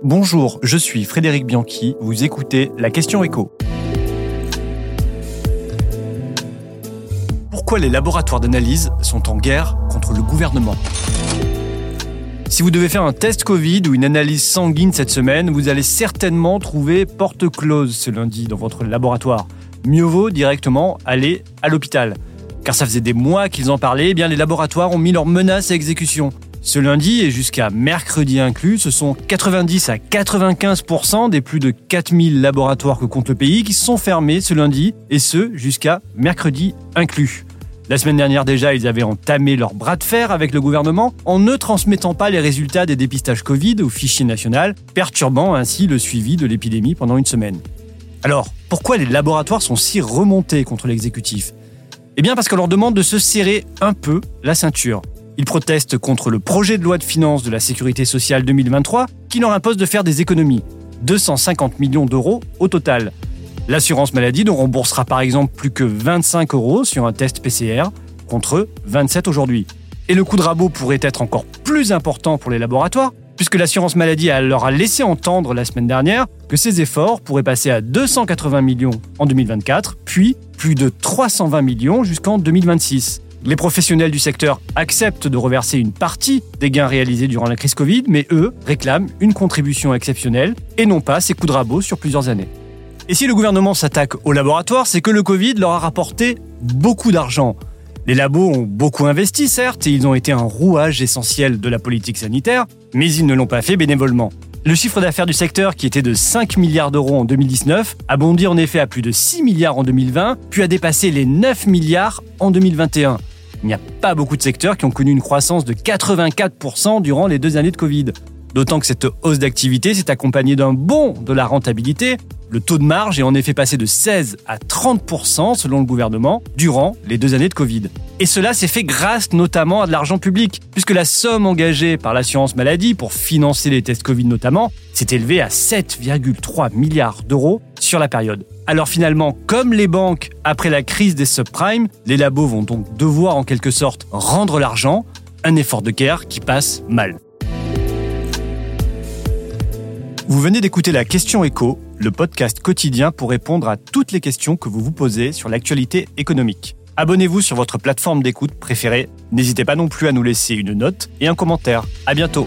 Bonjour, je suis Frédéric Bianchi, vous écoutez la question écho. Pourquoi les laboratoires d'analyse sont en guerre contre le gouvernement? Si vous devez faire un test Covid ou une analyse sanguine cette semaine, vous allez certainement trouver porte close ce lundi dans votre laboratoire. Mieux vaut directement aller à l'hôpital. Car ça faisait des mois qu'ils en parlaient, eh bien les laboratoires ont mis leurs menaces à exécution. Ce lundi et jusqu'à mercredi inclus, ce sont 90 à 95% des plus de 4000 laboratoires que compte le pays qui sont fermés ce lundi, et ce jusqu'à mercredi inclus. La semaine dernière déjà, ils avaient entamé leur bras de fer avec le gouvernement en ne transmettant pas les résultats des dépistages Covid au fichier national, perturbant ainsi le suivi de l'épidémie pendant une semaine. Alors, pourquoi les laboratoires sont si remontés contre l'exécutif? Eh bien parce qu'on leur demande de se serrer un peu la ceinture. Ils protestent contre le projet de loi de finances de la sécurité sociale 2023 qui leur impose de faire des économies. 250 millions d'euros au total. L'assurance maladie ne remboursera par exemple plus que 25 euros sur un test PCR contre 27 aujourd'hui. Et le coût de rabot pourrait être encore plus important pour les laboratoires puisque l'assurance maladie leur a laissé entendre la semaine dernière que ces efforts pourraient passer à 280 millions en 2024, puis plus de 320 millions jusqu'en 2026. Les professionnels du secteur acceptent de reverser une partie des gains réalisés durant la crise Covid, mais eux réclament une contribution exceptionnelle et non pas ces coups de rabot sur plusieurs années. Et si le gouvernement s'attaque aux laboratoires, c'est que le Covid leur a rapporté beaucoup d'argent. Les labos ont beaucoup investi, certes, et ils ont été un rouage essentiel de la politique sanitaire, mais ils ne l'ont pas fait bénévolement. Le chiffre d'affaires du secteur, qui était de 5 milliards d'euros en 2019, a bondi en effet à plus de 6 milliards en 2020, puis a dépassé les 9 milliards en 2021. Il n'y a pas beaucoup de secteurs qui ont connu une croissance de 84% durant les deux années de Covid. D'autant que cette hausse d'activité s'est accompagnée d'un bond de la rentabilité. Le taux de marge est en effet passé de 16 à 30% selon le gouvernement durant les deux années de Covid. Et cela s'est fait grâce notamment à de l'argent public, puisque la somme engagée par l'assurance maladie pour financer les tests Covid notamment s'est élevée à 7,3 milliards d'euros sur la période. Alors finalement, comme les banques après la crise des subprimes, les labos vont donc devoir en quelque sorte rendre l'argent, un effort de guerre qui passe mal. Vous venez d'écouter la question écho, le podcast quotidien pour répondre à toutes les questions que vous vous posez sur l'actualité économique. Abonnez-vous sur votre plateforme d'écoute préférée. N'hésitez pas non plus à nous laisser une note et un commentaire. À bientôt.